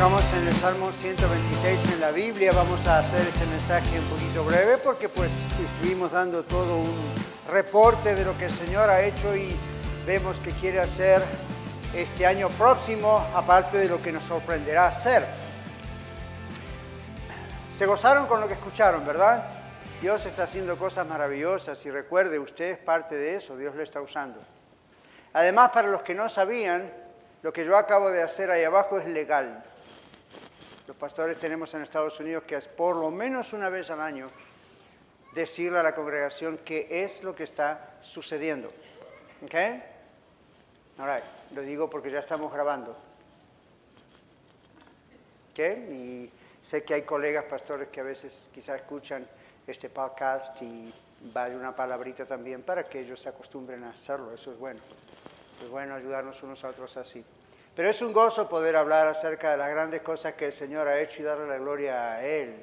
Estamos en el Salmo 126 en la Biblia. Vamos a hacer este mensaje un poquito breve porque pues estuvimos dando todo un reporte de lo que el Señor ha hecho y vemos que quiere hacer este año próximo, aparte de lo que nos sorprenderá hacer. Se gozaron con lo que escucharon, ¿verdad? Dios está haciendo cosas maravillosas y recuerde, usted es parte de eso, Dios lo está usando. Además, para los que no sabían, lo que yo acabo de hacer ahí abajo es legal. Los pastores tenemos en Estados Unidos que es por lo menos una vez al año decirle a la congregación qué es lo que está sucediendo. ¿Ok? All Lo digo porque ya estamos grabando. ¿Ok? Y sé que hay colegas pastores que a veces quizás escuchan este podcast y vale una palabrita también para que ellos se acostumbren a hacerlo. Eso es bueno. Es bueno ayudarnos unos a otros así. Pero es un gozo poder hablar acerca de las grandes cosas que el Señor ha hecho y darle la gloria a Él.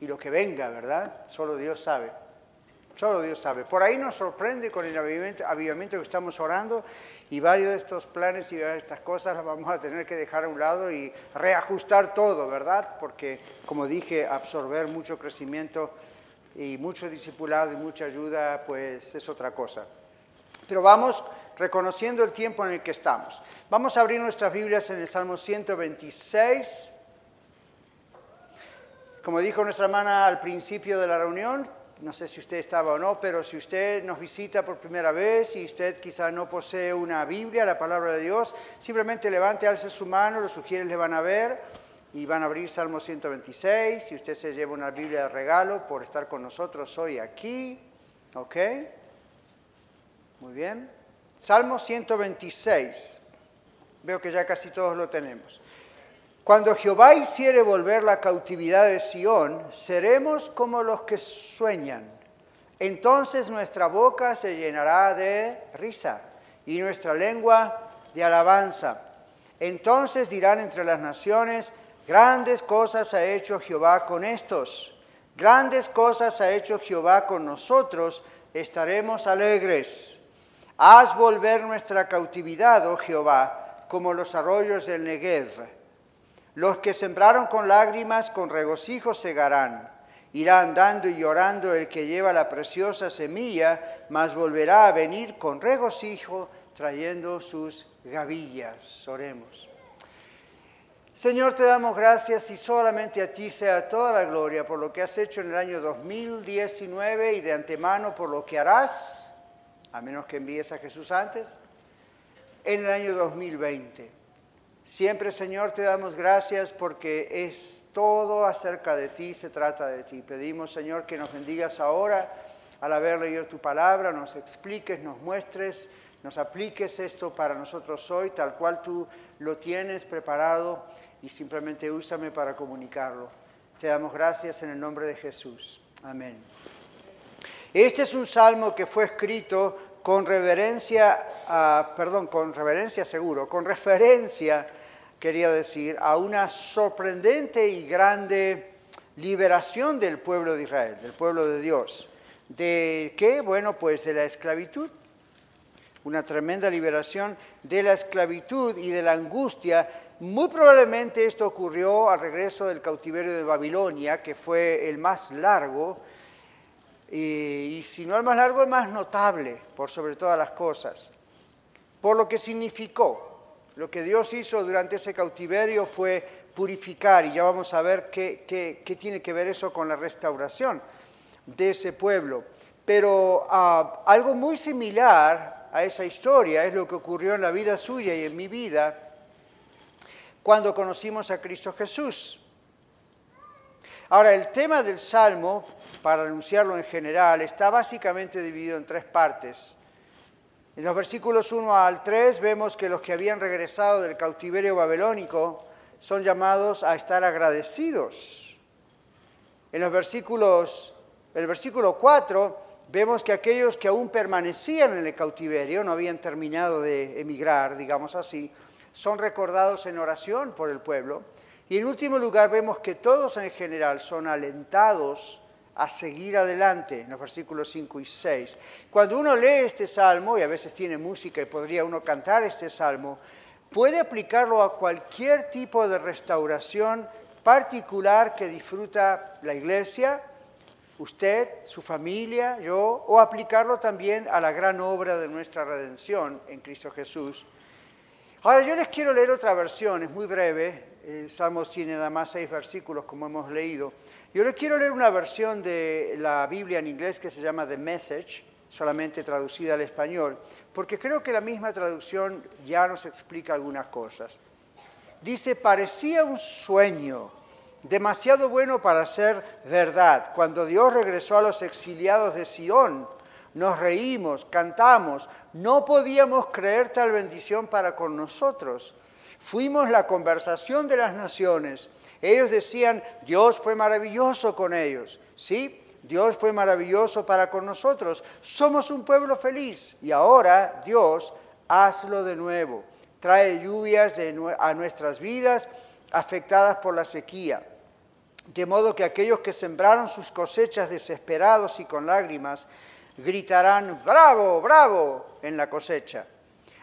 Y lo que venga, ¿verdad? Solo Dios sabe. Solo Dios sabe. Por ahí nos sorprende con el avivamiento, que estamos orando y varios de estos planes y de estas cosas las vamos a tener que dejar a un lado y reajustar todo, ¿verdad? Porque, como dije, absorber mucho crecimiento y mucho discipulado y mucha ayuda, pues es otra cosa. Pero vamos reconociendo el tiempo en el que estamos. Vamos a abrir nuestras Biblias en el Salmo 126. Como dijo nuestra hermana al principio de la reunión, no sé si usted estaba o no, pero si usted nos visita por primera vez y usted quizá no posee una Biblia, la palabra de Dios, simplemente levante, alce su mano, los sugieres le van a ver y van a abrir Salmo 126 si usted se lleva una Biblia de regalo por estar con nosotros hoy aquí. ¿Ok? Muy bien. Salmo 126. Veo que ya casi todos lo tenemos. Cuando Jehová hiciere volver la cautividad de Sión, seremos como los que sueñan. Entonces nuestra boca se llenará de risa y nuestra lengua de alabanza. Entonces dirán entre las naciones, grandes cosas ha hecho Jehová con estos, grandes cosas ha hecho Jehová con nosotros, estaremos alegres. Haz volver nuestra cautividad, oh Jehová, como los arroyos del Negev. Los que sembraron con lágrimas, con regocijo segarán. Irá andando y llorando el que lleva la preciosa semilla, mas volverá a venir con regocijo trayendo sus gavillas. Oremos. Señor, te damos gracias y solamente a ti sea toda la gloria por lo que has hecho en el año 2019 y de antemano por lo que harás a menos que envíes a Jesús antes, en el año 2020. Siempre, Señor, te damos gracias porque es todo acerca de ti, se trata de ti. Pedimos, Señor, que nos bendigas ahora al haber leído tu palabra, nos expliques, nos muestres, nos apliques esto para nosotros hoy, tal cual tú lo tienes preparado y simplemente úsame para comunicarlo. Te damos gracias en el nombre de Jesús. Amén. Este es un salmo que fue escrito con reverencia, perdón, con reverencia seguro, con referencia, quería decir, a una sorprendente y grande liberación del pueblo de Israel, del pueblo de Dios. ¿De qué? Bueno, pues de la esclavitud. Una tremenda liberación de la esclavitud y de la angustia. Muy probablemente esto ocurrió al regreso del cautiverio de Babilonia, que fue el más largo y, si no el más largo, el más notable, por sobre todas las cosas. Por lo que significó, lo que Dios hizo durante ese cautiverio fue purificar, y ya vamos a ver qué, qué, tiene que ver eso con la restauración de ese pueblo. Pero ah, algo muy similar a esa historia es lo que ocurrió en la vida suya y en mi vida cuando conocimos a Cristo Jesús. Ahora, el tema del Salmo para anunciarlo en general, está básicamente dividido en tres partes. En los versículos 1 al 3 vemos que los que habían regresado del cautiverio babilónico son llamados a estar agradecidos. En los versículos, el versículo 4 vemos que aquellos que aún permanecían en el cautiverio, no habían terminado de emigrar, digamos así, son recordados en oración por el pueblo. Y en último lugar vemos que todos en general son alentados a seguir adelante en los versículos 5 y 6. Cuando uno lee este salmo, y a veces tiene música y podría uno cantar este salmo, puede aplicarlo a cualquier tipo de restauración particular que disfruta la iglesia, usted, su familia, yo, o aplicarlo también a la gran obra de nuestra redención en Cristo Jesús. Ahora yo les quiero leer otra versión, es muy breve, el Salmo tiene nada más seis versículos como hemos leído. Yo les quiero leer una versión de la Biblia en inglés que se llama The Message, solamente traducida al español, porque creo que la misma traducción ya nos explica algunas cosas. Dice, parecía un sueño demasiado bueno para ser verdad. Cuando Dios regresó a los exiliados de Sión, nos reímos, cantamos, no podíamos creer tal bendición para con nosotros. Fuimos la conversación de las naciones. Ellos decían, Dios fue maravilloso con ellos. Sí, Dios fue maravilloso para con nosotros. Somos un pueblo feliz y ahora Dios, hazlo de nuevo. Trae lluvias a nuestras vidas afectadas por la sequía de modo que aquellos que sembraron sus cosechas desesperados y con lágrimas, gritarán, bravo, bravo, en la cosecha.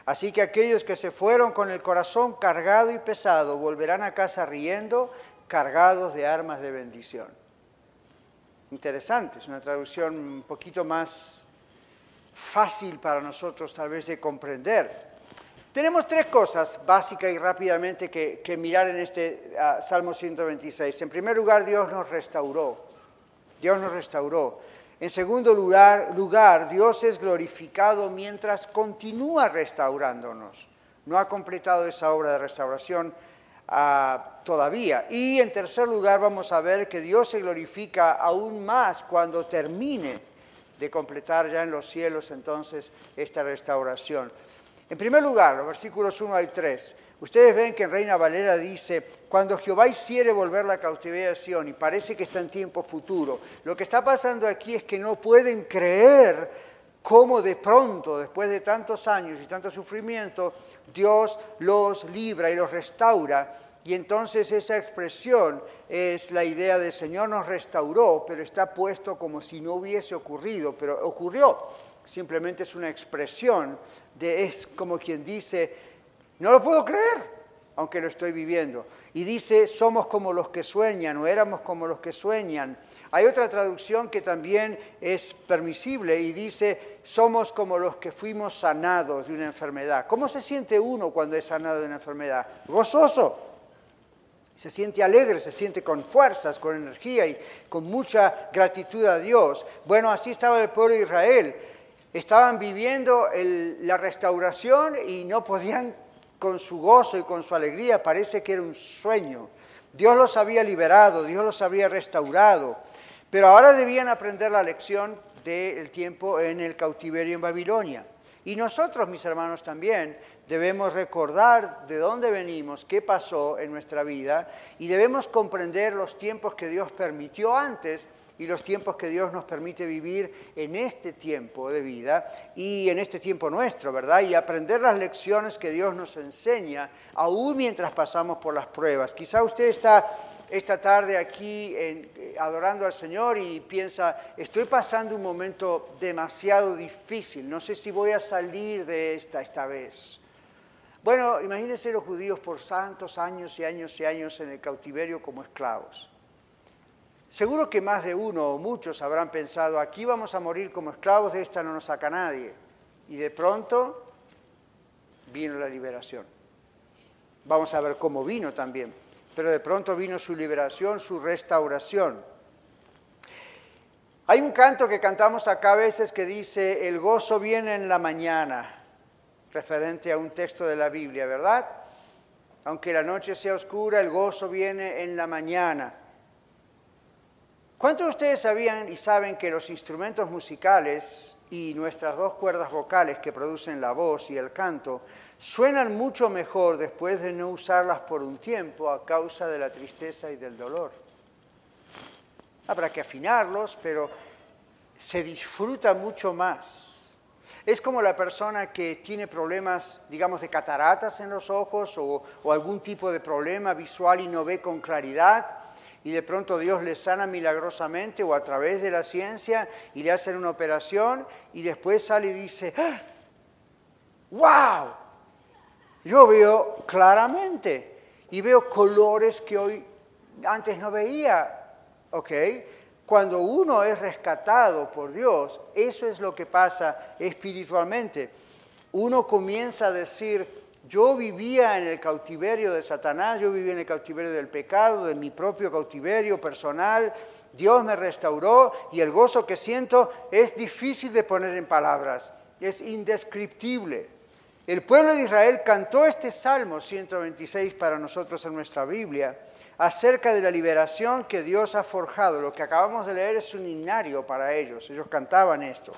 Así que aquellos que se fueron con el corazón cargado y pesado volverán a casa riendo, cargados de armas de bendición. Interesante, es una traducción un poquito más fácil para nosotros tal vez de comprender. Tenemos tres cosas básicas y rápidamente que, mirar en este ah, Salmo 126. En primer lugar, Dios nos restauró. Dios nos restauró. En segundo lugar, lugar, Dios es glorificado mientras continúa restaurándonos. No ha completado esa obra de restauración ah, todavía. Y en tercer lugar, vamos a ver que Dios se glorifica aún más cuando termine de completar ya en los cielos entonces esta restauración. En primer lugar, los versículos 1 al 3. Ustedes ven que en Reina Valera dice, cuando Jehová hiciere volver la cautividad y parece que está en tiempo futuro, lo que está pasando aquí es que no pueden creer cómo de pronto, después de tantos años y tanto sufrimiento, Dios los libra y los restaura. Y entonces esa expresión es la idea de Señor nos restauró, pero está puesto como si no hubiese ocurrido, pero ocurrió. Simplemente es una expresión es como quien dice, no lo puedo creer, aunque lo estoy viviendo. Y dice, somos como los que sueñan o éramos como los que sueñan. Hay otra traducción que también es permisible y dice, somos como los que fuimos sanados de una enfermedad. ¿Cómo se siente uno cuando es sanado de una enfermedad? Gozoso. Se siente alegre, se siente con fuerzas, con energía y con mucha gratitud a Dios. Bueno, así estaba el pueblo de Israel estaban viviendo la restauración y no podían con su gozo y con su alegría, parece que era un sueño. Dios los había liberado, Dios los había restaurado, pero ahora debían aprender la lección del tiempo en el cautiverio en Babilonia. Y nosotros, mis hermanos, también debemos recordar de dónde venimos, qué pasó en nuestra vida y debemos comprender los tiempos que Dios permitió antes y los tiempos que Dios nos permite vivir en este tiempo de vida y en este tiempo nuestro, ¿verdad? Y aprender las lecciones que Dios nos enseña, aún mientras pasamos por las pruebas. Quizá usted está esta tarde aquí adorando al Señor y piensa, estoy pasando un momento demasiado difícil, no sé si voy a salir de esta esta vez. Bueno, imagínense los judíos por santos años y años y años en el cautiverio como esclavos. Seguro que más de uno o muchos habrán pensado, aquí vamos a morir como esclavos, de esta no nos saca nadie. Y de pronto vino la liberación. Vamos a ver cómo vino también. Pero de pronto vino su liberación, su restauración. Hay un canto que cantamos acá a veces que dice, el gozo viene en la mañana, referente a un texto de la Biblia, ¿verdad? Aunque la noche sea oscura, el gozo viene en la mañana. ¿Cuántos de ustedes sabían y saben que los instrumentos musicales y nuestras dos cuerdas vocales que producen la voz y el canto suenan mucho mejor después de no usarlas por un tiempo a causa de la tristeza y del dolor? Habrá que afinarlos, pero se disfruta mucho más. Es como la persona que tiene problemas, digamos, de cataratas en los ojos o, o algún tipo de problema visual y no ve con claridad y de pronto Dios le sana milagrosamente o a través de la ciencia y le hacen una operación y después sale y dice, ¡Wow! ¡Ah! Yo veo claramente y veo colores que hoy antes no veía, ¿ok? Cuando uno es rescatado por Dios, eso es lo que pasa espiritualmente. Uno comienza a decir, yo vivía en el cautiverio de Satanás, yo vivía en el cautiverio del pecado, de mi propio cautiverio personal. Dios me restauró y el gozo que siento es difícil de poner en palabras, es indescriptible. El pueblo de Israel cantó este Salmo 126 para nosotros en nuestra Biblia acerca de la liberación que Dios ha forjado. Lo que acabamos de leer es un himnario para ellos, ellos cantaban esto.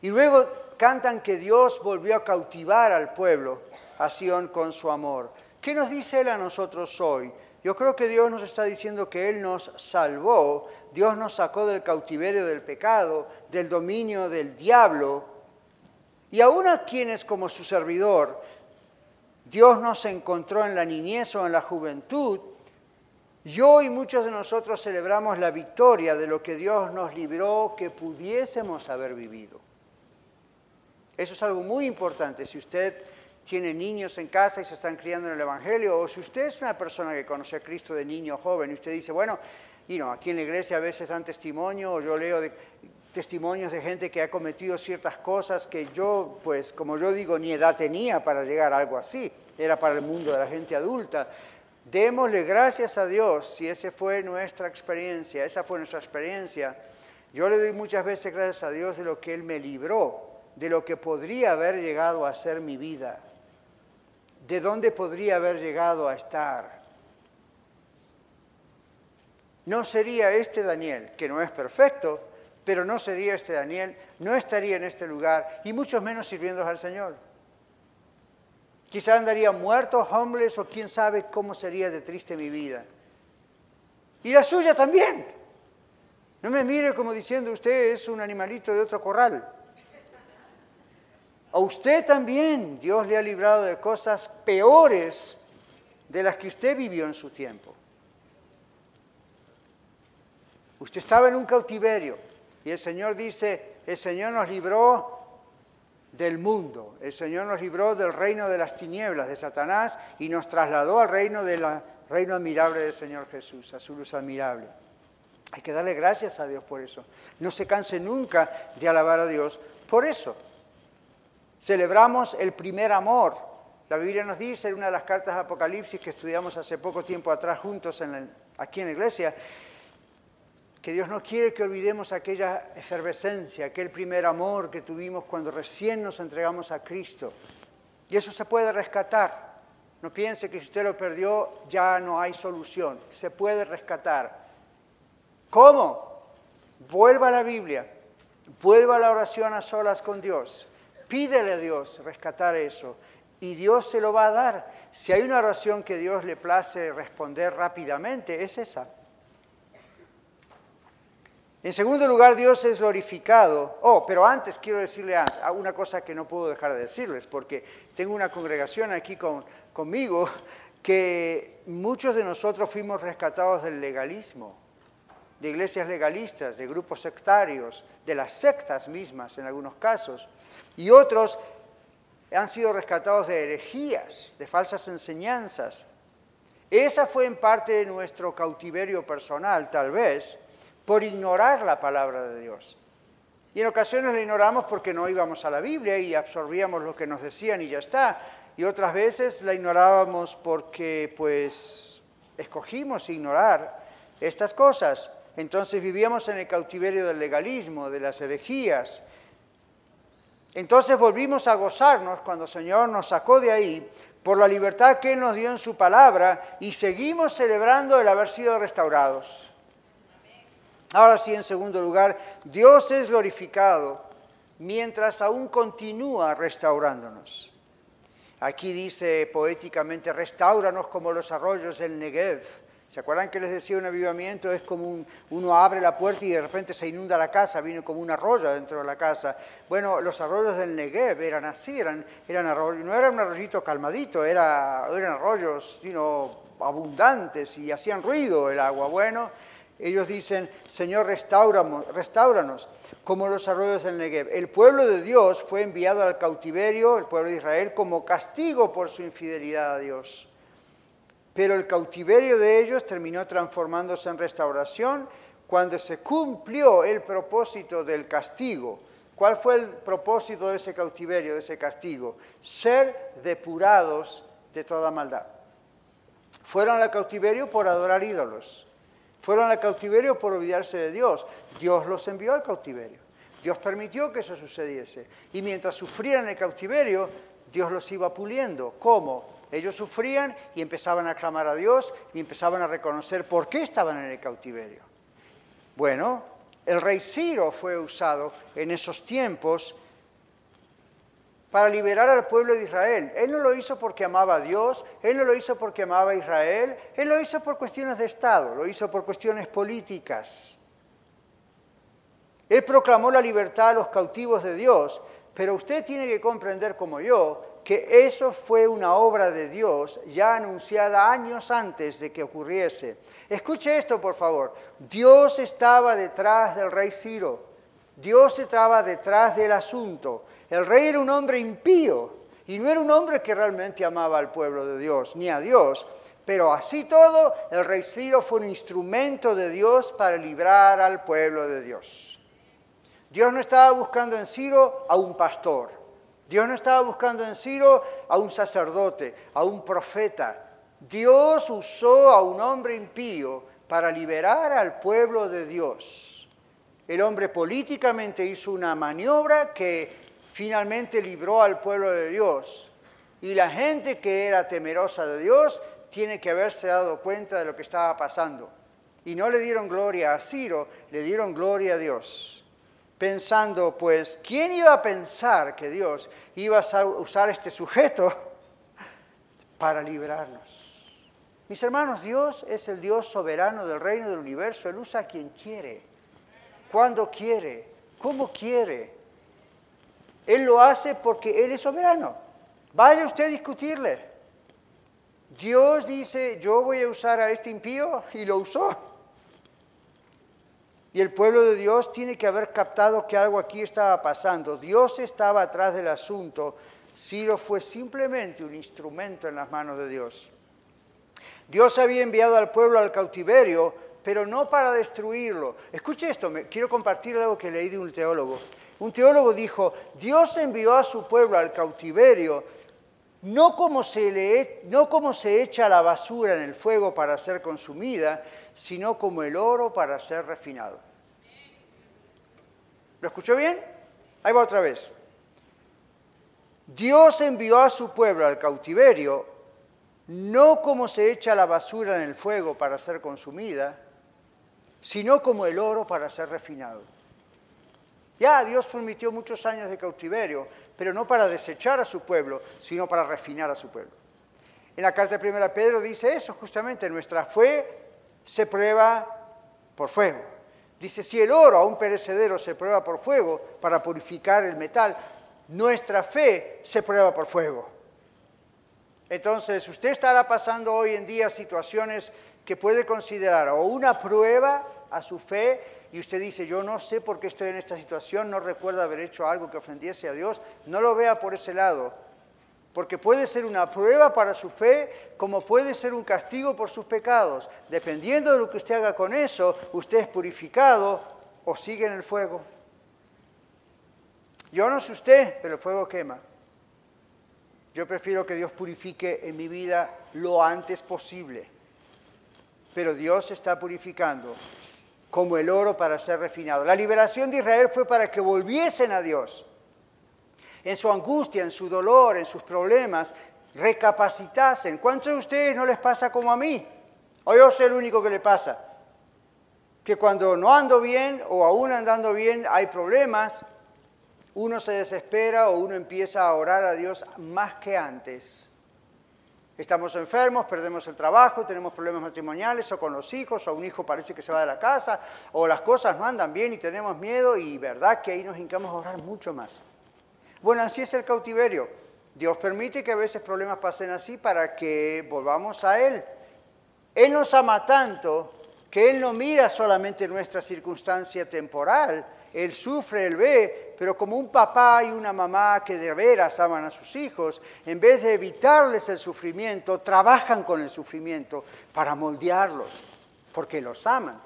Y luego cantan que Dios volvió a cautivar al pueblo, a Sion, con su amor. ¿Qué nos dice Él a nosotros hoy? Yo creo que Dios nos está diciendo que Él nos salvó, Dios nos sacó del cautiverio del pecado, del dominio del diablo, y aún a quienes como su servidor, Dios nos encontró en la niñez o en la juventud, yo y muchos de nosotros celebramos la victoria de lo que Dios nos libró que pudiésemos haber vivido. Eso es algo muy importante. Si usted tiene niños en casa y se están criando en el Evangelio, o si usted es una persona que conoce a Cristo de niño joven y usted dice, bueno, y aquí en la iglesia a veces dan testimonio, o yo leo testimonios de gente que ha cometido ciertas cosas que yo, pues como yo digo, ni edad tenía para llegar a algo así, era para el mundo de la gente adulta. Démosle gracias a Dios si esa fue nuestra experiencia, esa fue nuestra experiencia. Yo le doy muchas veces gracias a Dios de lo que Él me libró de lo que podría haber llegado a ser mi vida, de dónde podría haber llegado a estar. No sería este Daniel, que no es perfecto, pero no sería este Daniel, no estaría en este lugar y mucho menos sirviendo al Señor. Quizá andaría muerto, homeless o quién sabe cómo sería de triste mi vida. Y la suya también. No me mire como diciendo usted es un animalito de otro corral. A usted también Dios le ha librado de cosas peores de las que usted vivió en su tiempo. Usted estaba en un cautiverio y el Señor dice, el Señor nos libró del mundo, el Señor nos libró del reino de las tinieblas, de Satanás, y nos trasladó al reino reino admirable del Señor Jesús, a su luz admirable. Hay que darle gracias a Dios por eso. No se canse nunca de alabar a Dios por eso. Celebramos el primer amor. La Biblia nos dice en una de las cartas de Apocalipsis que estudiamos hace poco tiempo atrás juntos aquí en la iglesia, que Dios no quiere que olvidemos aquella efervescencia, aquel primer amor que tuvimos cuando recién nos entregamos a Cristo. Y eso se puede rescatar. No piense que si usted lo perdió ya no hay solución. Se puede rescatar. ¿Cómo? Vuelva a la Biblia. Vuelva a la oración a solas con Dios. Pídele a Dios rescatar eso y Dios se lo va a dar. Si hay una oración que Dios le place responder rápidamente, es esa. En segundo lugar, Dios es glorificado. Oh, pero antes quiero decirle una cosa que no puedo dejar de decirles, porque tengo una congregación aquí conmigo que muchos de nosotros fuimos rescatados del legalismo, de iglesias legalistas, de grupos sectarios, de las sectas mismas en algunos casos y otros han sido rescatados de herejías, de falsas enseñanzas. Esa fue en parte de nuestro cautiverio personal, tal vez, por ignorar la palabra de Dios. Y en ocasiones la ignoramos porque no íbamos a la Biblia y absorbíamos lo que nos decían y ya está. Y otras veces la ignorábamos porque pues escogimos ignorar estas cosas. Entonces vivíamos en el cautiverio del legalismo, de las herejías, entonces volvimos a gozarnos cuando el Señor nos sacó de ahí por la libertad que Él nos dio en su palabra y seguimos celebrando el haber sido restaurados. Ahora sí, en segundo lugar, Dios es glorificado mientras aún continúa restaurándonos. Aquí dice poéticamente, restauranos como los arroyos del Negev, ¿Se acuerdan que les decía un avivamiento? Es como uno abre la puerta y de repente se inunda la casa, viene como un arroyo dentro de la casa. Bueno, los arroyos del Negev eran así, eran, eran arroyos, no era un arroyito calmadito, era, eran arroyos sino abundantes y hacían ruido el agua. Bueno, ellos dicen, Señor, restauranos, como los arroyos del Negev. El pueblo de Dios fue enviado al cautiverio, el pueblo de Israel, como castigo por su infidelidad a Dios. Pero el cautiverio de ellos terminó transformándose en restauración cuando se cumplió el propósito del castigo. ¿Cuál fue el propósito de ese cautiverio, de ese castigo? Ser depurados de toda maldad. Fueron al cautiverio por adorar ídolos. Fueron al cautiverio por olvidarse de Dios. Dios los envió al cautiverio. Dios permitió que eso sucediese. Y mientras sufrían el cautiverio, Dios los iba puliendo. ¿Cómo? Ellos sufrían y empezaban a clamar a Dios y empezaban a reconocer por qué estaban en el cautiverio. Bueno, el rey Ciro fue usado en esos tiempos para liberar al pueblo de Israel. Él no lo hizo porque amaba a Dios, él no lo hizo porque amaba a Israel, él lo hizo por cuestiones de Estado, lo hizo por cuestiones políticas. Él proclamó la libertad a los cautivos de Dios, pero usted tiene que comprender como yo que eso fue una obra de Dios ya anunciada años antes de que ocurriese. Escuche esto, por favor. Dios estaba detrás del rey Ciro. Dios estaba detrás del asunto. El rey era un hombre impío y no era un hombre que realmente amaba al pueblo de Dios, ni a Dios. Pero así todo, el rey Ciro fue un instrumento de Dios para librar al pueblo de Dios. Dios no estaba buscando en Ciro a un pastor. Dios no estaba buscando en Ciro a un sacerdote, a un profeta. Dios usó a un hombre impío para liberar al pueblo de Dios. El hombre políticamente hizo una maniobra que finalmente libró al pueblo de Dios. Y la gente que era temerosa de Dios tiene que haberse dado cuenta de lo que estaba pasando. Y no le dieron gloria a Ciro, le dieron gloria a Dios pensando, pues, ¿quién iba a pensar que Dios iba a usar este sujeto para librarnos? Mis hermanos, Dios es el Dios soberano del reino del universo. Él usa a quien quiere, cuando quiere, cómo quiere. Él lo hace porque Él es soberano. Vaya usted a discutirle. Dios dice, yo voy a usar a este impío y lo usó. Y el pueblo de Dios tiene que haber captado que algo aquí estaba pasando. Dios estaba atrás del asunto. Ciro fue simplemente un instrumento en las manos de Dios. Dios había enviado al pueblo al cautiverio, pero no para destruirlo. Escuche esto, me, quiero compartir algo que leí de un teólogo. Un teólogo dijo, Dios envió a su pueblo al cautiverio no como se, le, no como se echa la basura en el fuego para ser consumida, sino como el oro para ser refinado. ¿Lo escuchó bien? Ahí va otra vez. Dios envió a su pueblo al cautiverio no como se echa la basura en el fuego para ser consumida, sino como el oro para ser refinado. Ya Dios permitió muchos años de cautiverio, pero no para desechar a su pueblo, sino para refinar a su pueblo. En la carta de 1 Pedro dice eso justamente, nuestra fe se prueba por fuego. Dice, si el oro a un perecedero se prueba por fuego para purificar el metal, nuestra fe se prueba por fuego. Entonces, usted estará pasando hoy en día situaciones que puede considerar o una prueba a su fe y usted dice, yo no sé por qué estoy en esta situación, no recuerdo haber hecho algo que ofendiese a Dios, no lo vea por ese lado porque puede ser una prueba para su fe, como puede ser un castigo por sus pecados. Dependiendo de lo que usted haga con eso, usted es purificado o sigue en el fuego. Yo no sé usted, pero el fuego quema. Yo prefiero que Dios purifique en mi vida lo antes posible. Pero Dios está purificando como el oro para ser refinado. La liberación de Israel fue para que volviesen a Dios en su angustia, en su dolor, en sus problemas, recapacitasen. ¿Cuántos de ustedes no les pasa como a mí? O yo soy el único que le pasa. Que cuando no ando bien o aún andando bien hay problemas, uno se desespera o uno empieza a orar a Dios más que antes. Estamos enfermos, perdemos el trabajo, tenemos problemas matrimoniales o con los hijos, o un hijo parece que se va de la casa, o las cosas no andan bien y tenemos miedo y verdad que ahí nos hincamos a orar mucho más. Bueno, así es el cautiverio. Dios permite que a veces problemas pasen así para que volvamos a Él. Él nos ama tanto que Él no mira solamente nuestra circunstancia temporal, Él sufre, Él ve, pero como un papá y una mamá que de veras aman a sus hijos, en vez de evitarles el sufrimiento, trabajan con el sufrimiento para moldearlos, porque los aman.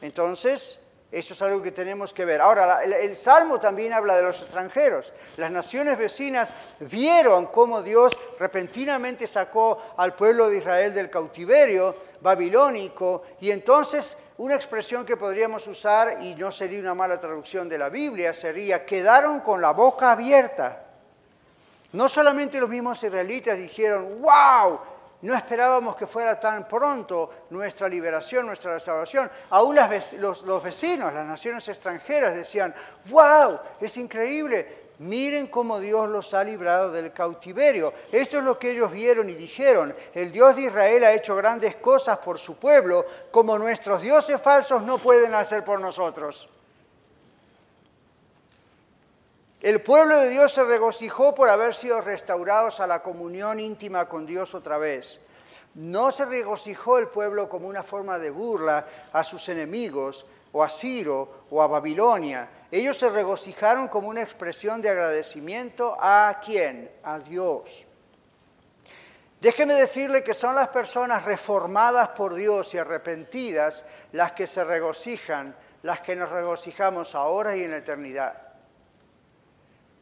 Entonces, eso es algo que tenemos que ver. Ahora, el, Salmo también habla de los extranjeros. Las naciones vecinas vieron cómo Dios repentinamente sacó al pueblo de Israel del cautiverio babilónico y entonces una expresión que podríamos usar, y no sería una mala traducción de la Biblia, sería quedaron con la boca abierta. No solamente los mismos israelitas dijeron, wow, no esperábamos que fuera tan pronto nuestra liberación, nuestra restauración. Aún los, vecinos, las naciones extranjeras decían, wow, es increíble, miren cómo Dios los ha librado del cautiverio. Esto es lo que ellos vieron y dijeron, el Dios de Israel ha hecho grandes cosas por su pueblo, como nuestros dioses falsos no pueden hacer por nosotros. El pueblo de Dios se regocijó por haber sido restaurados a la comunión íntima con Dios otra vez. No se regocijó el pueblo como una forma de burla a sus enemigos, o a Ciro, o a Babilonia. Ellos se regocijaron como una expresión de agradecimiento a quién? A Dios. Déjeme decirle que son las personas reformadas por Dios y arrepentidas las que se regocijan, las que nos regocijamos ahora y en la eternidad.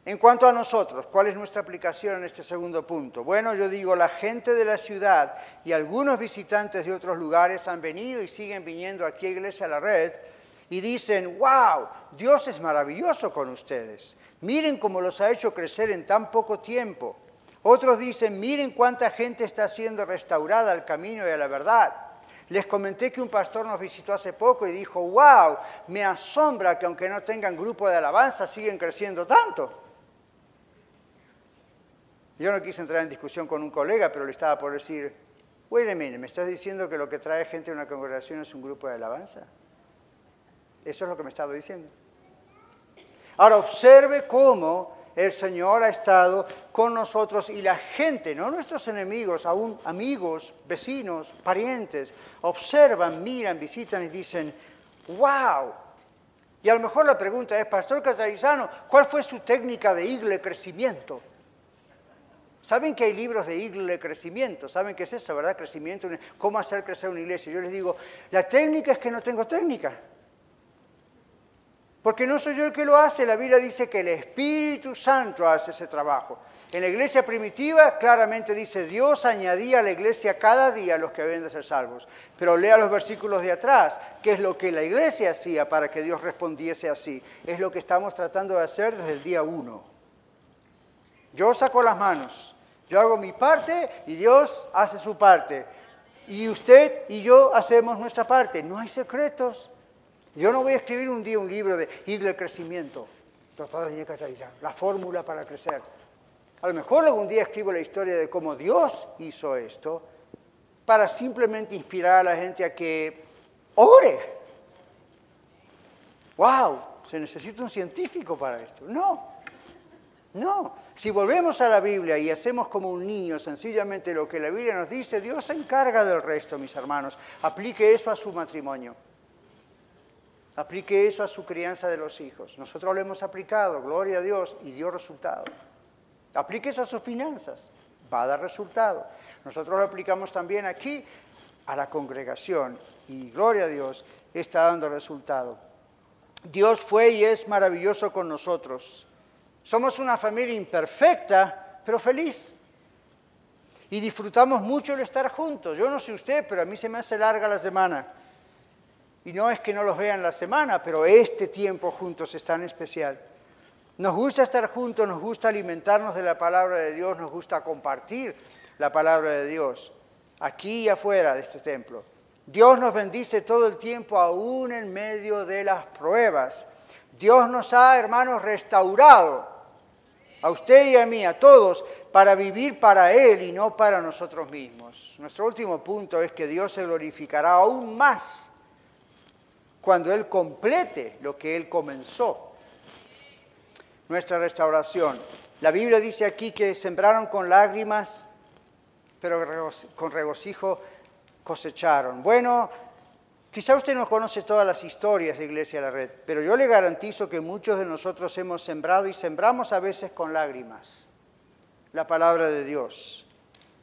En cuanto a nosotros, ¿cuál es nuestra aplicación en este segundo punto? Bueno, yo digo, la gente de la ciudad y algunos visitantes de otros lugares han venido y siguen viniendo aquí a Iglesia La Red y dicen, wow, Dios es maravilloso con ustedes. Miren cómo los ha hecho crecer en tan poco tiempo. Otros dicen, miren cuánta gente está siendo restaurada al camino y a la verdad. Les comenté que un pastor nos visitó hace poco y dijo, wow, me asombra que aunque no tengan grupo de alabanza, siguen creciendo tanto. Yo no quise entrar en discusión con un colega, pero le estaba por decir, a minute, ¿me estás diciendo que lo que trae gente a una congregación es un grupo de alabanza? Eso es lo que me estaba diciendo. Ahora observe cómo el Señor ha estado con nosotros y la gente, no nuestros enemigos, aún amigos, vecinos, parientes, observan, miran, visitan y dicen, wow. Y a lo mejor la pregunta es, Pastor Casarizano, ¿cuál fue su técnica de igle crecimiento? Saben que hay libros de iglesia de crecimiento, saben qué es eso, ¿verdad? Crecimiento, cómo hacer crecer una iglesia. Yo les digo, la técnica es que no tengo técnica. Porque no soy yo el que lo hace, la Biblia dice que el Espíritu Santo hace ese trabajo. En la iglesia primitiva claramente dice, Dios añadía a la iglesia cada día a los que habían de ser salvos. Pero lea los versículos de atrás, qué es lo que la iglesia hacía para que Dios respondiese así. Es lo que estamos tratando de hacer desde el día uno. Yo saco las manos, yo hago mi parte y Dios hace su parte. Y usted y yo hacemos nuestra parte. No hay secretos. Yo no voy a escribir un día un libro de ir del crecimiento, la fórmula para crecer. A lo mejor algún día escribo la historia de cómo Dios hizo esto para simplemente inspirar a la gente a que ore. ¡Wow! Se necesita un científico para esto. No, no, si volvemos a la Biblia y hacemos como un niño sencillamente lo que la Biblia nos dice, Dios se encarga del resto, mis hermanos. Aplique eso a su matrimonio. Aplique eso a su crianza de los hijos. Nosotros lo hemos aplicado, gloria a Dios, y dio resultado. Aplique eso a sus finanzas, va a dar resultado. Nosotros lo aplicamos también aquí a la congregación y gloria a Dios, está dando resultado. Dios fue y es maravilloso con nosotros. Somos una familia imperfecta, pero feliz. Y disfrutamos mucho el estar juntos. Yo no sé usted, pero a mí se me hace larga la semana. Y no es que no los vean la semana, pero este tiempo juntos es tan especial. Nos gusta estar juntos, nos gusta alimentarnos de la palabra de Dios, nos gusta compartir la palabra de Dios, aquí y afuera de este templo. Dios nos bendice todo el tiempo, aún en medio de las pruebas. Dios nos ha, hermanos, restaurado a usted y a mí, a todos, para vivir para Él y no para nosotros mismos. Nuestro último punto es que Dios se glorificará aún más cuando Él complete lo que Él comenzó. Nuestra restauración. La Biblia dice aquí que sembraron con lágrimas, pero con regocijo cosecharon. Bueno, Quizá usted no conoce todas las historias de Iglesia de la Red, pero yo le garantizo que muchos de nosotros hemos sembrado y sembramos a veces con lágrimas la palabra de Dios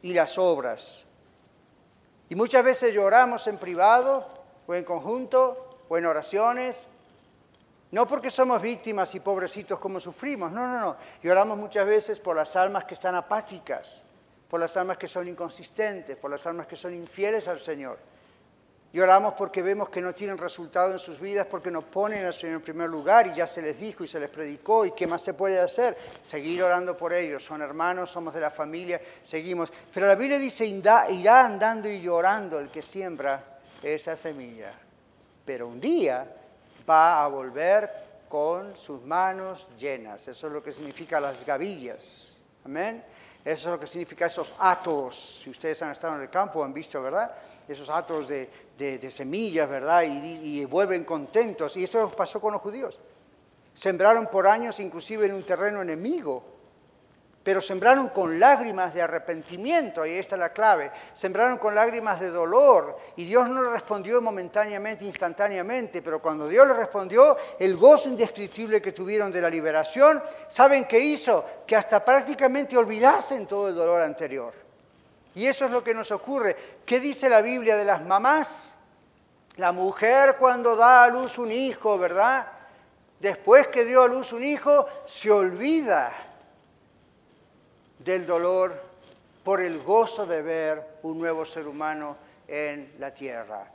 y las obras. Y muchas veces lloramos en privado o en conjunto o en oraciones, no porque somos víctimas y pobrecitos como sufrimos, no, no, no. Lloramos muchas veces por las almas que están apáticas, por las almas que son inconsistentes, por las almas que son infieles al Señor. Lloramos porque vemos que no tienen resultado en sus vidas, porque nos ponen al Señor en primer lugar y ya se les dijo y se les predicó y qué más se puede hacer. Seguir orando por ellos, son hermanos, somos de la familia, seguimos. Pero la Biblia dice, irá andando y llorando el que siembra esa semilla. Pero un día va a volver con sus manos llenas. Eso es lo que significa las gavillas. Amén. Eso es lo que significa esos atos. Si ustedes han estado en el campo, han visto, ¿verdad? Esos atos de, de, semillas, ¿verdad? Y, vuelven contentos. Y esto pasó con los judíos. Sembraron por años inclusive en un terreno enemigo, pero sembraron con lágrimas de arrepentimiento, y esta es la clave. Sembraron con lágrimas de dolor, y Dios no le respondió momentáneamente, instantáneamente, pero cuando Dios le respondió, el gozo indescriptible que tuvieron de la liberación, ¿saben qué hizo? Que hasta prácticamente olvidasen todo el dolor anterior. Y eso es lo que nos ocurre. ¿Qué dice la Biblia de las mamás? La mujer cuando da a luz un hijo, ¿verdad? Después que dio a luz un hijo, se olvida del dolor por el gozo de ver un nuevo ser humano en la tierra.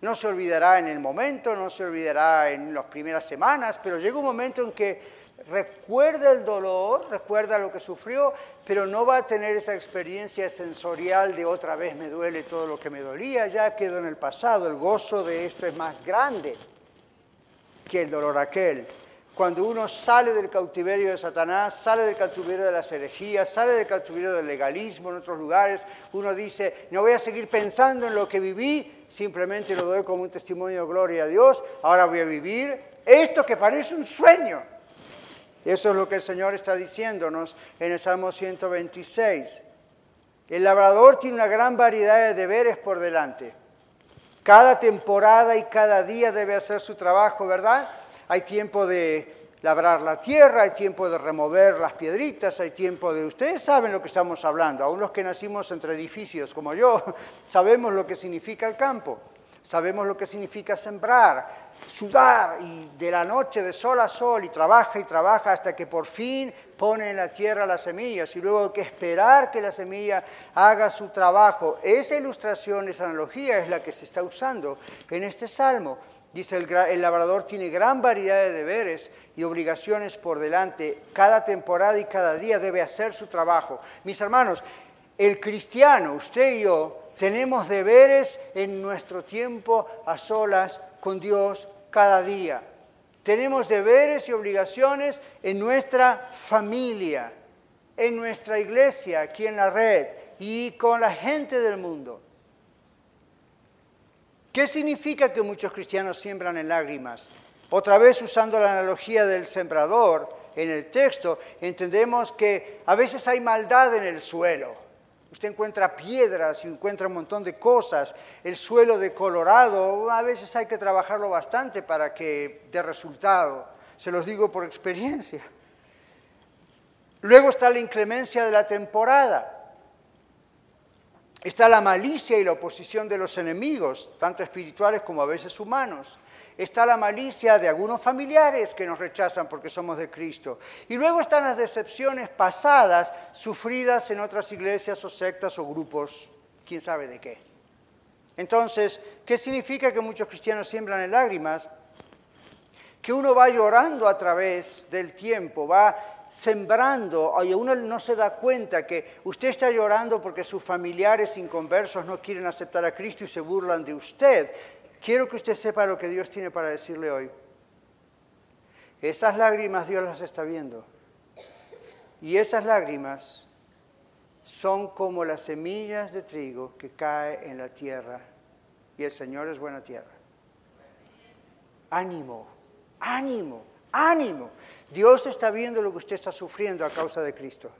No se olvidará en el momento, no se olvidará en las primeras semanas, pero llega un momento en que recuerda el dolor, recuerda lo que sufrió, pero no va a tener esa experiencia sensorial de otra vez me duele todo lo que me dolía, ya quedó en el pasado, el gozo de esto es más grande que el dolor aquel. Cuando uno sale del cautiverio de Satanás, sale del cautiverio de las herejías, sale del cautiverio del legalismo en otros lugares, uno dice, no voy a seguir pensando en lo que viví, simplemente lo doy como un testimonio de gloria a Dios, ahora voy a vivir esto que parece un sueño eso es lo que el Señor está diciéndonos en el Salmo 126. El labrador tiene una gran variedad de deberes por delante. Cada temporada y cada día debe hacer su trabajo, ¿verdad? Hay tiempo de labrar la tierra, hay tiempo de remover las piedritas, hay tiempo de... Ustedes saben lo que estamos hablando, aún los que nacimos entre edificios como yo, sabemos lo que significa el campo, sabemos lo que significa sembrar, sudar y de la noche de sol a sol y trabaja y trabaja hasta que por fin pone en la tierra las semillas y luego hay que esperar que la semilla haga su trabajo. Esa ilustración, esa analogía es la que se está usando en este salmo. Dice, el, labrador tiene gran variedad de deberes y obligaciones por delante. Cada temporada y cada día debe hacer su trabajo. Mis hermanos, el cristiano, usted y yo, tenemos deberes en nuestro tiempo a solas con Dios cada día. Tenemos deberes y obligaciones en nuestra familia, en nuestra iglesia, aquí en la red y con la gente del mundo. ¿Qué significa que muchos cristianos siembran en lágrimas? Otra vez usando la analogía del sembrador en el texto, entendemos que a veces hay maldad en el suelo. Usted encuentra piedras y encuentra un montón de cosas. El suelo de Colorado, a veces hay que trabajarlo bastante para que dé resultado. Se los digo por experiencia. Luego está la inclemencia de la temporada. Está la malicia y la oposición de los enemigos, tanto espirituales como a veces humanos está la malicia de algunos familiares que nos rechazan porque somos de Cristo. Y luego están las decepciones pasadas sufridas en otras iglesias o sectas o grupos, quién sabe de qué. Entonces, ¿qué significa que muchos cristianos siembran en lágrimas? Que uno va llorando a través del tiempo, va sembrando, y uno no se da cuenta que usted está llorando porque sus familiares inconversos no quieren aceptar a Cristo y se burlan de usted. Quiero que usted sepa lo que Dios tiene para decirle hoy. Esas lágrimas Dios las está viendo. Y esas lágrimas son como las semillas de trigo que cae en la tierra. Y el Señor es buena tierra. Ánimo, ánimo, ánimo. Dios está viendo lo que usted está sufriendo a causa de Cristo.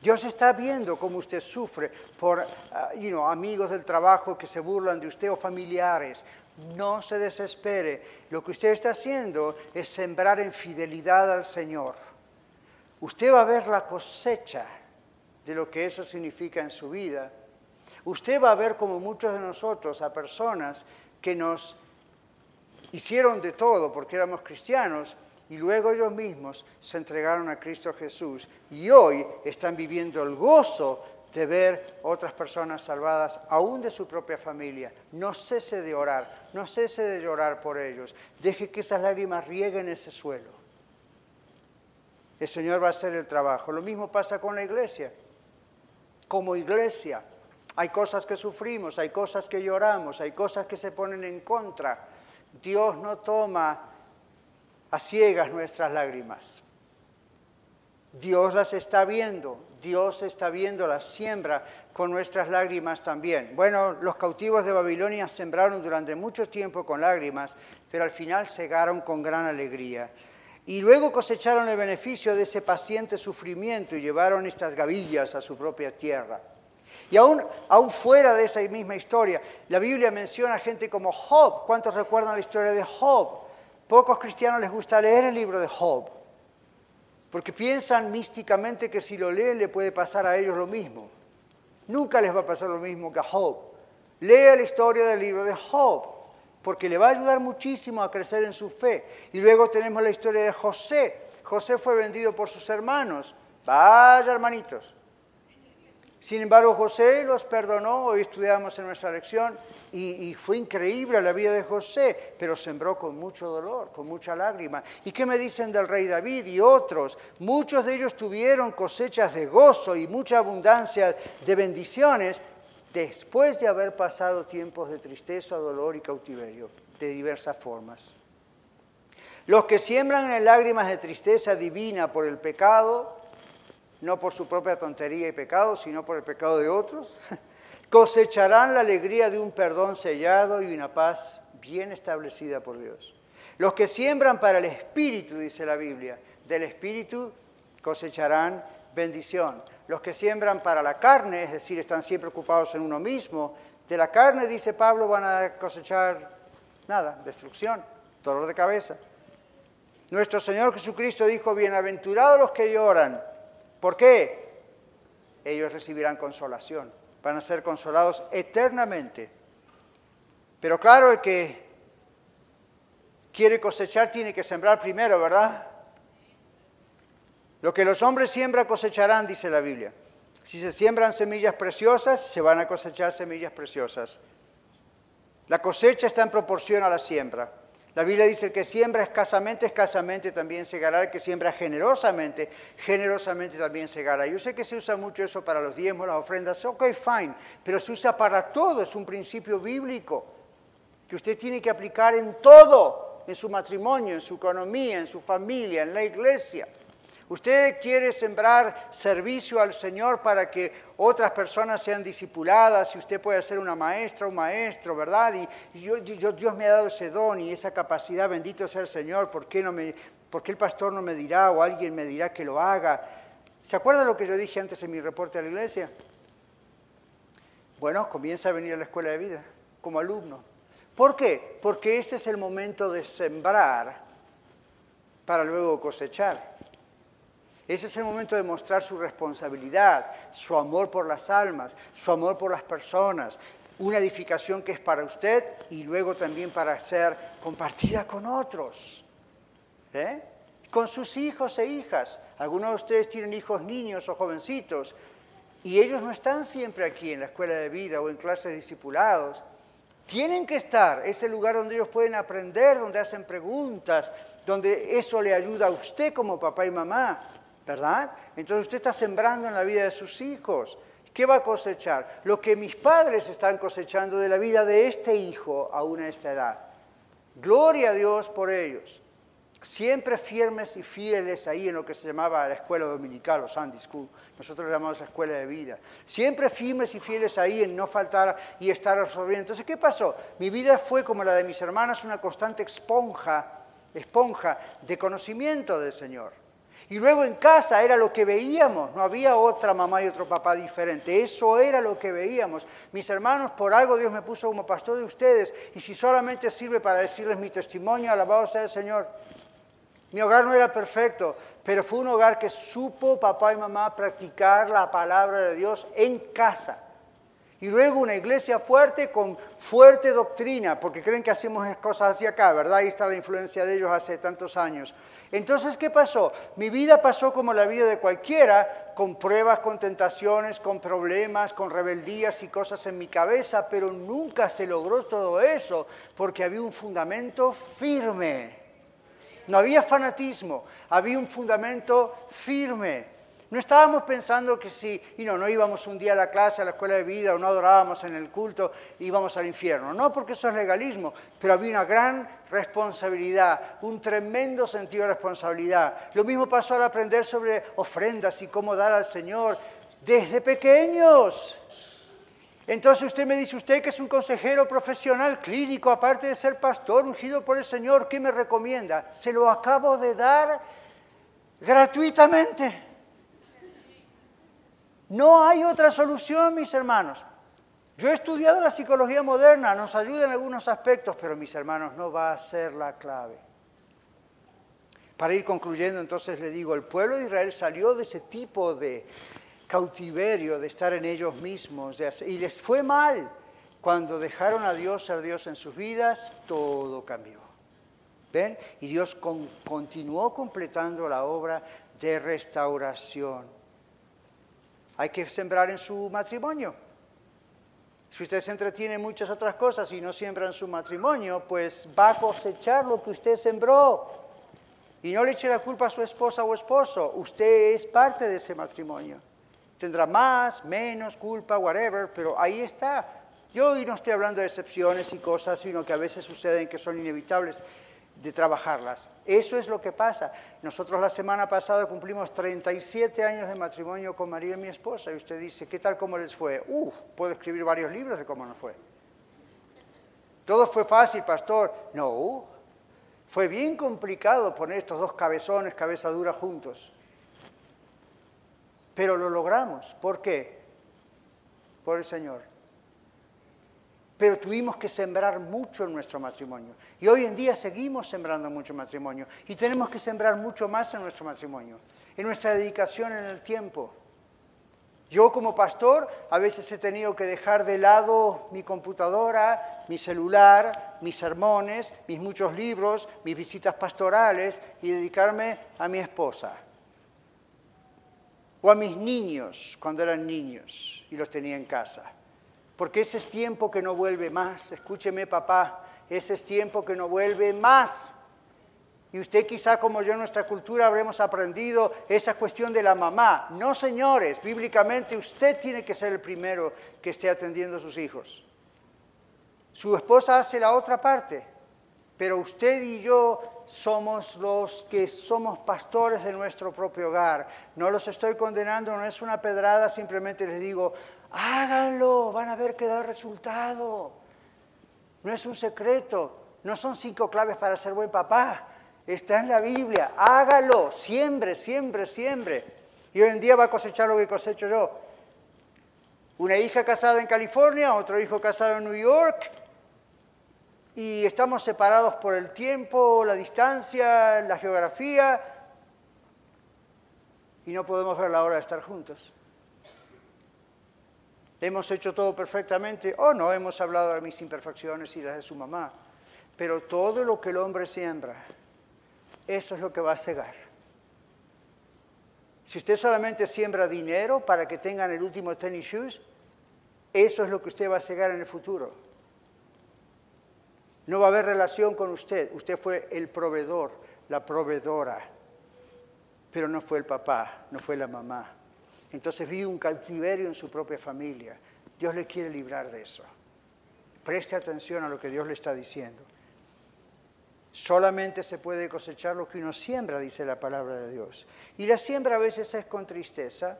Dios está viendo cómo usted sufre por uh, amigos del trabajo que se burlan de usted o familiares. No se desespere. Lo que usted está haciendo es sembrar en fidelidad al Señor. Usted va a ver la cosecha de lo que eso significa en su vida. Usted va a ver como muchos de nosotros a personas que nos hicieron de todo porque éramos cristianos y luego ellos mismos se entregaron a Cristo Jesús y hoy están viviendo el gozo de ver otras personas salvadas, aún de su propia familia. No cese de orar, no cese de llorar por ellos. Deje que esas lágrimas rieguen ese suelo. El Señor va a hacer el trabajo. Lo mismo pasa con la iglesia. Como iglesia, hay cosas que sufrimos, hay cosas que lloramos, hay cosas que se ponen en contra. Dios no toma a ciegas nuestras lágrimas. Dios las está viendo, Dios está viendo la siembra con nuestras lágrimas también. Bueno, los cautivos de Babilonia sembraron durante mucho tiempo con lágrimas, pero al final cegaron con gran alegría. Y luego cosecharon el beneficio de ese paciente sufrimiento y llevaron estas gavillas a su propia tierra. Y aún, aún fuera de esa misma historia, la Biblia menciona gente como Job. ¿Cuántos recuerdan la historia de Job? Pocos cristianos les gusta leer el libro de Job, porque piensan místicamente que si lo leen le puede pasar a ellos lo mismo. Nunca les va a pasar lo mismo que a Job. Lea la historia del libro de Job, porque le va a ayudar muchísimo a crecer en su fe. Y luego tenemos la historia de José. José fue vendido por sus hermanos. Vaya hermanitos, sin embargo, José los perdonó, hoy estudiamos en nuestra lección, y, fue increíble la vida de José, pero sembró con mucho dolor, con mucha lágrima. ¿Y qué me dicen del rey David y otros? Muchos de ellos tuvieron cosechas de gozo y mucha abundancia de bendiciones después de haber pasado tiempos de tristeza, dolor y cautiverio, de diversas formas. Los que siembran en lágrimas de tristeza divina por el pecado, no por su propia tontería y pecado, sino por el pecado de otros, cosecharán la alegría de un perdón sellado y una paz bien establecida por Dios. Los que siembran para el Espíritu, dice la Biblia, del Espíritu cosecharán bendición. Los que siembran para la carne, es decir, están siempre ocupados en uno mismo, de la carne, dice Pablo, van a cosechar nada, destrucción, dolor de cabeza. Nuestro Señor Jesucristo dijo, bienaventurados los que lloran, ¿Por qué? Ellos recibirán consolación, van a ser consolados eternamente. Pero claro, el que quiere cosechar tiene que sembrar primero, ¿verdad? Lo que los hombres siembran cosecharán, dice la Biblia. Si se siembran semillas preciosas, se van a cosechar semillas preciosas. La cosecha está en proporción a la siembra. La Biblia dice que siembra escasamente, escasamente también segará. El que siembra generosamente, generosamente también segará. Yo sé que se usa mucho eso para los diezmos, las ofrendas. Ok, fine. Pero se usa para todo. Es un principio bíblico que usted tiene que aplicar en todo. En su matrimonio, en su economía, en su familia, en la iglesia. Usted quiere sembrar servicio al Señor para que otras personas sean discipuladas y usted puede ser una maestra, un maestro, ¿verdad? Y, yo, Dios me ha dado ese don y esa capacidad, bendito sea el Señor, ¿por qué, no me, ¿por qué el pastor no me dirá o alguien me dirá que lo haga? ¿Se acuerda lo que yo dije antes en mi reporte a la iglesia? Bueno, comienza a venir a la escuela de vida como alumno. ¿Por qué? Porque ese es el momento de sembrar para luego cosechar. Ese es el momento de mostrar su responsabilidad, su amor por las almas, su amor por las personas, una edificación que es para usted y luego también para ser compartida con otros, ¿eh? con sus hijos e hijas. Algunos de ustedes tienen hijos niños o jovencitos y ellos no están siempre aquí en la escuela de vida o en clases discipulados. Tienen que estar, es el lugar donde ellos pueden aprender, donde hacen preguntas, donde eso le ayuda a usted como papá y mamá ¿verdad? Entonces usted está sembrando en la vida de sus hijos. ¿Qué va a cosechar? Lo que mis padres están cosechando de la vida de este hijo aún a esta edad. Gloria a Dios por ellos. siempre firmes y fieles ahí en lo que se llamaba la escuela dominical o Sunday School. Nosotros llamamos la escuela de vida. Siempre firmes y fieles ahí en no faltar y estar absorbiendo. Entonces, ¿qué pasó? Mi vida fue como la de mis hermanas, una constante esponja, esponja de conocimiento del Señor. Y luego en casa era lo que veíamos, no había otra mamá y otro papá diferente, eso era lo que veíamos. Mis hermanos, por algo Dios me puso como pastor de ustedes, y si solamente sirve para decirles mi testimonio, alabado sea el Señor. Mi hogar no era perfecto, pero fue un hogar que supo papá y mamá practicar la palabra de Dios en casa. Y luego una iglesia fuerte con fuerte doctrina, porque creen que hacemos cosas así acá, ¿verdad? Ahí está la influencia de ellos hace tantos años. Entonces, ¿qué pasó? Mi vida pasó como la vida de cualquiera, con pruebas, con tentaciones, con problemas, con rebeldías y cosas en mi cabeza, pero nunca se logró todo eso porque había un fundamento firme. No había fanatismo, había un fundamento firme. No estábamos pensando que si y no, no íbamos un día a la clase, a la escuela de vida, o no adorábamos en el culto, íbamos al infierno. No, porque eso es legalismo, pero había una gran responsabilidad, un tremendo sentido de responsabilidad. Lo mismo pasó al aprender sobre ofrendas y cómo dar al Señor desde pequeños. Entonces usted me dice, usted que es un consejero profesional clínico, aparte de ser pastor, ungido por el Señor, ¿qué me recomienda? Se lo acabo de dar gratuitamente. No hay otra solución, mis hermanos. Yo he estudiado la psicología moderna, nos ayuda en algunos aspectos, pero mis hermanos, no va a ser la clave. Para ir concluyendo, entonces le digo, el pueblo de Israel salió de ese tipo de cautiverio de estar en ellos mismos. y les fue mal. Cuando dejaron a Dios ser Dios en sus vidas, todo cambió. ¿Ven? Y Dios continuó completando la obra de restauración. Hay que sembrar en su matrimonio. Si usted se entretiene en muchas otras cosas y no siembra en su matrimonio, pues va a cosechar lo que usted sembró. Y no le eche la culpa a su esposa o esposo. Usted es parte de ese matrimonio. Tendrá más, menos culpa, whatever, pero ahí está. Yo hoy no estoy hablando de excepciones y cosas, sino que a veces suceden que son inevitables de trabajarlas. Eso es lo que pasa. Nosotros la semana pasada cumplimos 37 años de matrimonio con María, mi esposa, y usted dice, ¿qué tal cómo les fue? Uh, puedo escribir varios libros de cómo nos fue. Todo fue fácil, pastor. No, fue bien complicado poner estos dos cabezones, cabeza dura juntos. Pero lo logramos. ¿Por qué? Por el Señor. Pero tuvimos que sembrar mucho en nuestro matrimonio. Y hoy en día seguimos sembrando mucho matrimonio. Y tenemos que sembrar mucho más en nuestro matrimonio. En nuestra dedicación en el tiempo. Yo como pastor a veces he tenido que dejar de lado mi computadora, mi celular, mis sermones, mis muchos libros, mis visitas pastorales y dedicarme a mi esposa o a mis niños cuando eran niños y los tenía en casa. Porque ese es tiempo que no vuelve más. Escúcheme, papá, ese es tiempo que no vuelve más. Y usted quizá como yo en nuestra cultura habremos aprendido esa cuestión de la mamá. No, señores, bíblicamente usted tiene que ser el primero que esté atendiendo a sus hijos. Su esposa hace la otra parte, pero usted y yo somos los que somos pastores de nuestro propio hogar. No los estoy condenando, no es una pedrada, simplemente les digo, háganlo, van a ver que da resultado. No es un secreto, no son cinco claves para ser buen papá, está en la Biblia, hágalo, siempre, siempre, siempre. Y hoy en día va a cosechar lo que cosecho yo. Una hija casada en California, otro hijo casado en New York, y estamos separados por el tiempo, la distancia, la geografía, y no podemos ver la hora de estar juntos. Hemos hecho todo perfectamente, o no hemos hablado de mis imperfecciones y las de su mamá, pero todo lo que el hombre siembra, eso es lo que va a cegar. Si usted solamente siembra dinero para que tengan el último tennis shoes, eso es lo que usted va a cegar en el futuro. No va a haber relación con usted. Usted fue el proveedor, la proveedora, pero no fue el papá, no fue la mamá. Entonces vive un cautiverio en su propia familia. Dios le quiere librar de eso. Preste atención a lo que Dios le está diciendo. Solamente se puede cosechar lo que uno siembra, dice la palabra de Dios. Y la siembra a veces es con tristeza,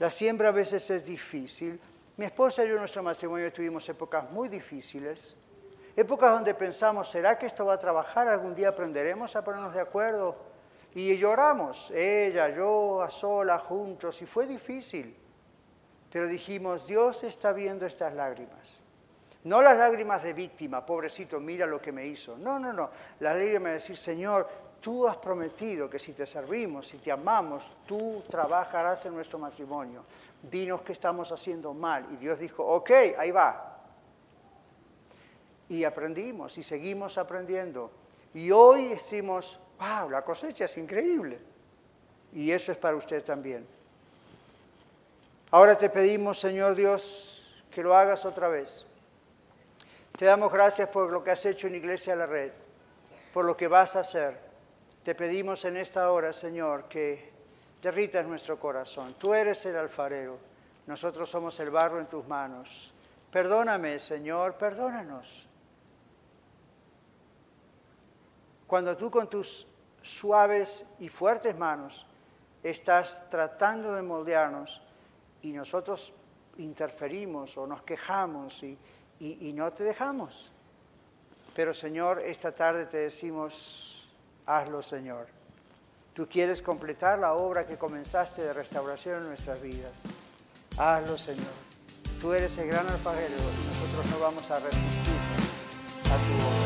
la siembra a veces es difícil. Mi esposa y yo en nuestro matrimonio tuvimos épocas muy difíciles, épocas donde pensamos, ¿será que esto va a trabajar? ¿Algún día aprenderemos a ponernos de acuerdo? Y lloramos, ella, yo, a sola, juntos, y fue difícil. Pero dijimos, Dios está viendo estas lágrimas. No las lágrimas de víctima, pobrecito, mira lo que me hizo. No, no, no. Las lágrimas de decir, Señor, tú has prometido que si te servimos, si te amamos, tú trabajarás en nuestro matrimonio. Dinos que estamos haciendo mal. Y Dios dijo, ok, ahí va. Y aprendimos y seguimos aprendiendo. Y hoy decimos, wow, la cosecha es increíble. Y eso es para usted también. Ahora te pedimos, Señor Dios, que lo hagas otra vez te damos gracias por lo que has hecho en Iglesia La Red, por lo que vas a hacer. Te pedimos en esta hora, Señor, que derritas nuestro corazón. Tú eres el alfarero, nosotros somos el barro en tus manos. Perdóname, Señor, perdónanos. Cuando tú con tus suaves y fuertes manos estás tratando de moldearnos y nosotros interferimos o nos quejamos y y, no te dejamos. Pero Señor, esta tarde te decimos, hazlo Señor. Tú quieres completar la obra que comenzaste de restauración en nuestras vidas. Hazlo Señor. Tú eres el gran alfarero y nosotros no vamos a resistir a tu obra.